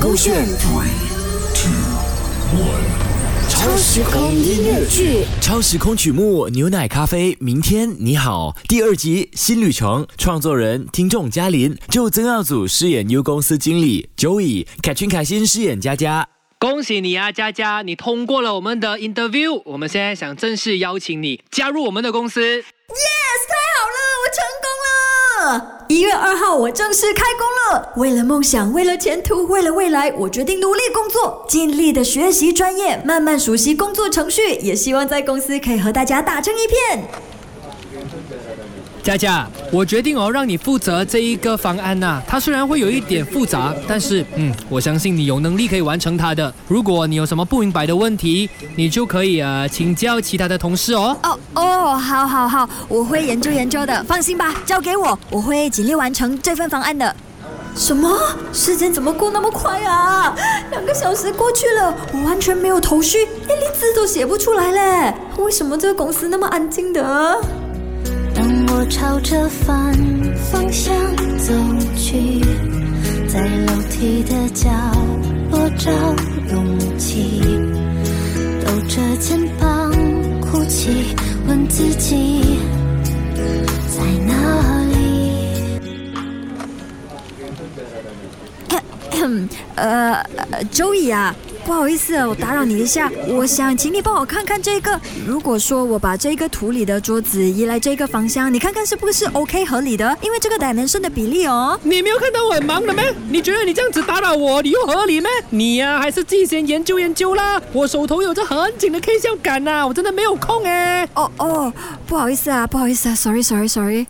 勾选 Three, two, one. 超时空音乐剧，超时空曲目《牛奶咖啡》，明天你好，第二集新旅程，创作人听众嘉林，就曾耀祖饰演 U 公司经理 Joey，凯群凯欣饰演佳佳。恭喜你啊，佳佳，你通过了我们的 interview。我们现在想正式邀请你加入我们的公司。一月二号，我正式开工了。为了梦想，为了前途，为了未来，我决定努力工作，尽力的学习专业，慢慢熟悉工作程序，也希望在公司可以和大家打成一片。佳佳，我决定哦，让你负责这一个方案呐、它虽然会有一点复杂，但是嗯，我相信你有能力可以完成它的。如果你有什么不明白的问题，你就可以呃请教其他的同事哦。哦哦，好好好，我会研究研究的，放心吧，交给我，我会尽力完成这份方案的。什么？时间怎么过那么快啊？两个小时过去了，我完全没有头绪，一粒字都写不出来嘞。为什么这个公司那么安静的？我朝着反方向走去，在楼梯的角落找勇气，抖着肩膀哭泣，问自己在哪里。呃呃，Joey 啊，不好意思，我打扰你一下，我想请你帮我看看这个。如果说我把这个图里的桌子移来这个方向，你看看是不是 OK 合理的？因为这个 dimension 的比例哦。你没有看到我很忙的咩？你觉得你这样子打扰我，你又合理咩？你呀、还是自己先研究研究啦。我手头有着很紧的 K 项感呐、我真的没有空哎。哦哦，不好意思啊，不好意思啊，sorry sorry sorry。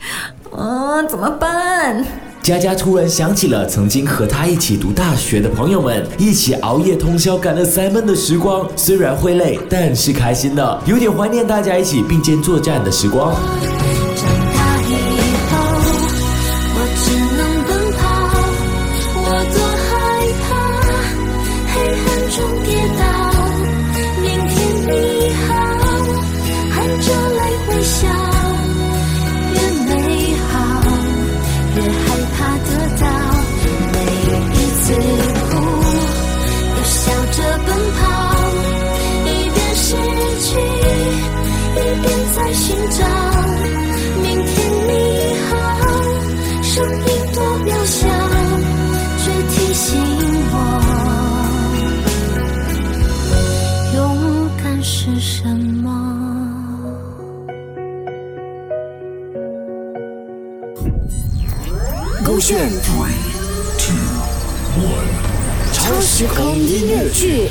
嗯，怎么办？佳佳突然想起了曾经和她一起读大学的朋友们，一起熬夜通宵赶了三门的时光，虽然会累，但是开心的，有点怀念大家一起并肩作战的时光。勾选 Three, two, one. 超时空音乐剧，